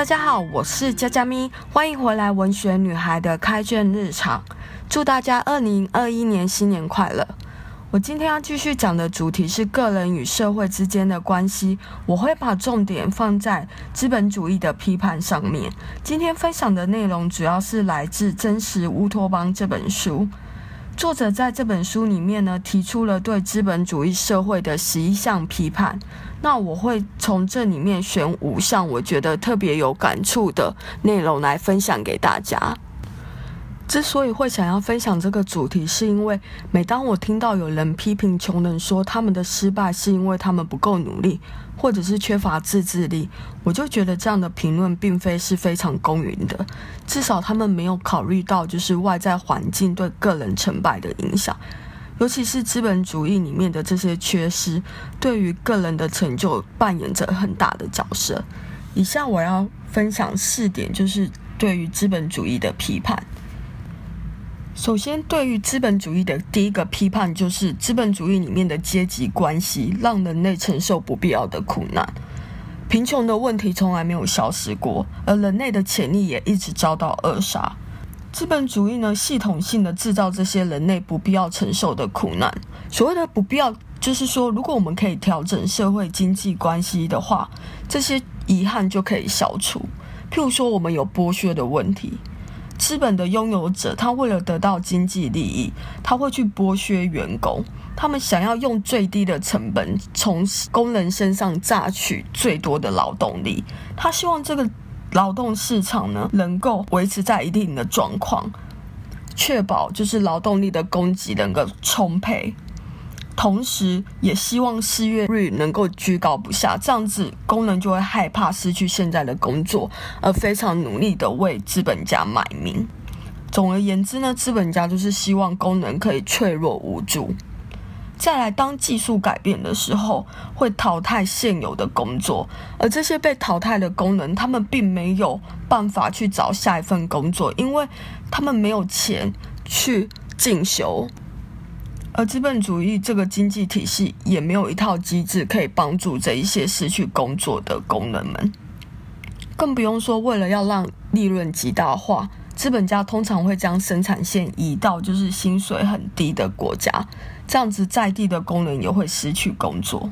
大家好，我是佳佳咪，欢迎回来文学女孩的开卷日常。祝大家二零二一年新年快乐！我今天要继续讲的主题是个人与社会之间的关系，我会把重点放在资本主义的批判上面。今天分享的内容主要是来自《真实乌托邦》这本书。作者在这本书里面呢，提出了对资本主义社会的十一项批判。那我会从这里面选五项我觉得特别有感触的内容来分享给大家。之所以会想要分享这个主题，是因为每当我听到有人批评穷人说他们的失败是因为他们不够努力，或者是缺乏自制力，我就觉得这样的评论并非是非常公允的。至少他们没有考虑到就是外在环境对个人成败的影响，尤其是资本主义里面的这些缺失，对于个人的成就扮演着很大的角色。以下我要分享四点，就是对于资本主义的批判。首先，对于资本主义的第一个批判，就是资本主义里面的阶级关系让人类承受不必要的苦难。贫穷的问题从来没有消失过，而人类的潜力也一直遭到扼杀。资本主义呢，系统性的制造这些人类不必要承受的苦难。所谓的不必要，就是说，如果我们可以调整社会经济关系的话，这些遗憾就可以消除。譬如说，我们有剥削的问题。资本的拥有者，他为了得到经济利益，他会去剥削员工。他们想要用最低的成本从工人身上榨取最多的劳动力。他希望这个劳动市场呢，能够维持在一定的状况，确保就是劳动力的供给能够充沛。同时，也希望失业率能够居高不下，这样子工人就会害怕失去现在的工作，而非常努力地为资本家卖命。总而言之呢，资本家就是希望工人可以脆弱无助。再来，当技术改变的时候，会淘汰现有的工作，而这些被淘汰的工人，他们并没有办法去找下一份工作，因为他们没有钱去进修。而资本主义这个经济体系也没有一套机制可以帮助这一些失去工作的工人们，更不用说为了要让利润极大化，资本家通常会将生产线移到就是薪水很低的国家，这样子在地的工人也会失去工作。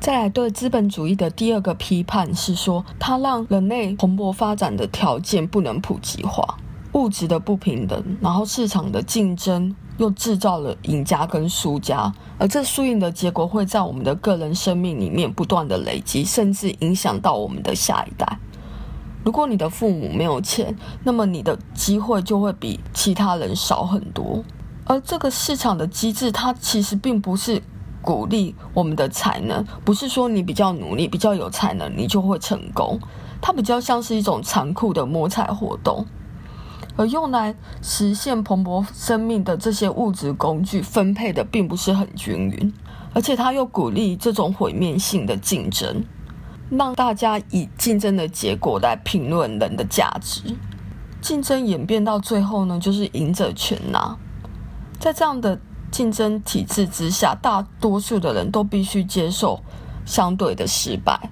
再来对资本主义的第二个批判是说，它让人类蓬勃发展的条件不能普及化，物质的不平等，然后市场的竞争。又制造了赢家跟输家，而这输赢的结果会在我们的个人生命里面不断的累积，甚至影响到我们的下一代。如果你的父母没有钱，那么你的机会就会比其他人少很多。而这个市场的机制，它其实并不是鼓励我们的才能，不是说你比较努力、比较有才能，你就会成功。它比较像是一种残酷的摸彩活动。而用来实现蓬勃生命的这些物质工具分配的并不是很均匀，而且他又鼓励这种毁灭性的竞争，让大家以竞争的结果来评论人的价值。竞争演变到最后呢，就是赢者全拿。在这样的竞争体制之下，大多数的人都必须接受相对的失败。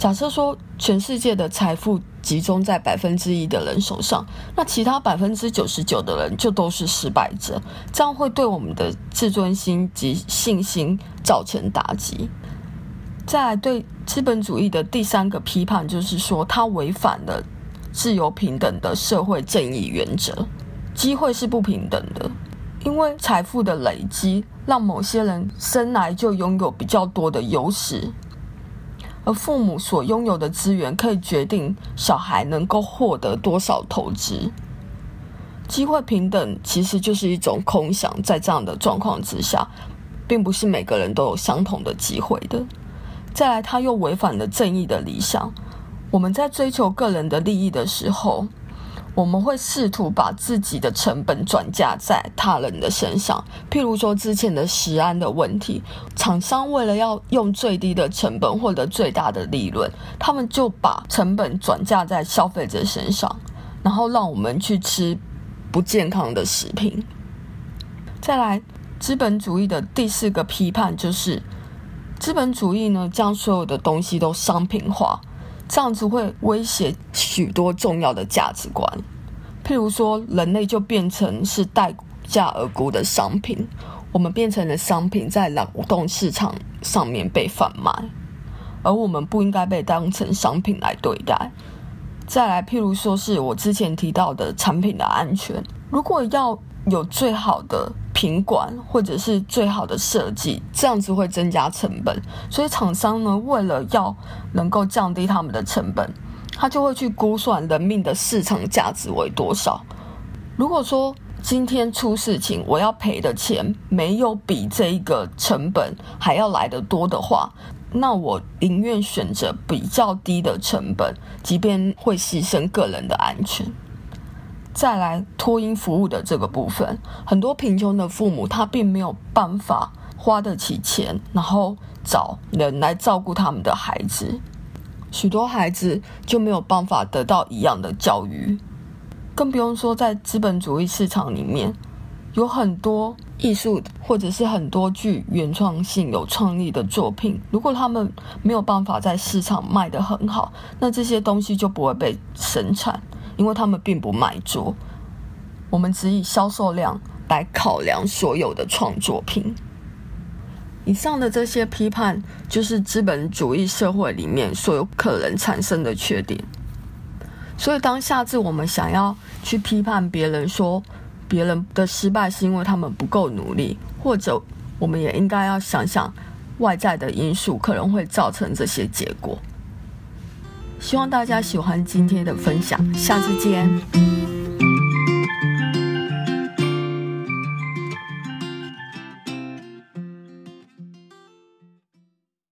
假设说全世界的财富集中在百分之一的人手上，那其他百分之九十九的人就都是失败者，这样会对我们的自尊心及信心造成打击。再来，对资本主义的第三个批判就是说，它违反了自由平等的社会正义原则。机会是不平等的，因为财富的累积让某些人生来就拥有比较多的优势。而父母所拥有的资源可以决定小孩能够获得多少投资。机会平等其实就是一种空想，在这样的状况之下，并不是每个人都有相同的机会的。再来，他又违反了正义的理想。我们在追求个人的利益的时候，我们会试图把自己的成本转嫁在他人的身上，譬如说之前的食安的问题，厂商为了要用最低的成本获得最大的利润，他们就把成本转嫁在消费者身上，然后让我们去吃不健康的食品。再来，资本主义的第四个批判就是，资本主义呢，将所有的东西都商品化。这样子会威胁许多重要的价值观，譬如说，人类就变成是待价而沽的商品，我们变成了商品，在劳动市场上面被贩卖，而我们不应该被当成商品来对待。再来，譬如说是我之前提到的产品的安全，如果要有最好的品管或者是最好的设计，这样子会增加成本。所以厂商呢，为了要能够降低他们的成本，他就会去估算人命的市场价值为多少。如果说今天出事情，我要赔的钱没有比这一个成本还要来得多的话，那我宁愿选择比较低的成本，即便会牺牲个人的安全。再来托婴服务的这个部分，很多贫穷的父母他并没有办法花得起钱，然后找人来照顾他们的孩子，许多孩子就没有办法得到一样的教育，更不用说在资本主义市场里面，有很多艺术或者是很多具原创性、有创意的作品，如果他们没有办法在市场卖得很好，那这些东西就不会被生产。因为他们并不卖座，我们只以销售量来考量所有的创作品。以上的这些批判，就是资本主义社会里面所有可能产生的缺点。所以，当下次我们想要去批判别人，说别人的失败是因为他们不够努力，或者我们也应该要想想外在的因素可能会造成这些结果。希望大家喜欢今天的分享，下次见。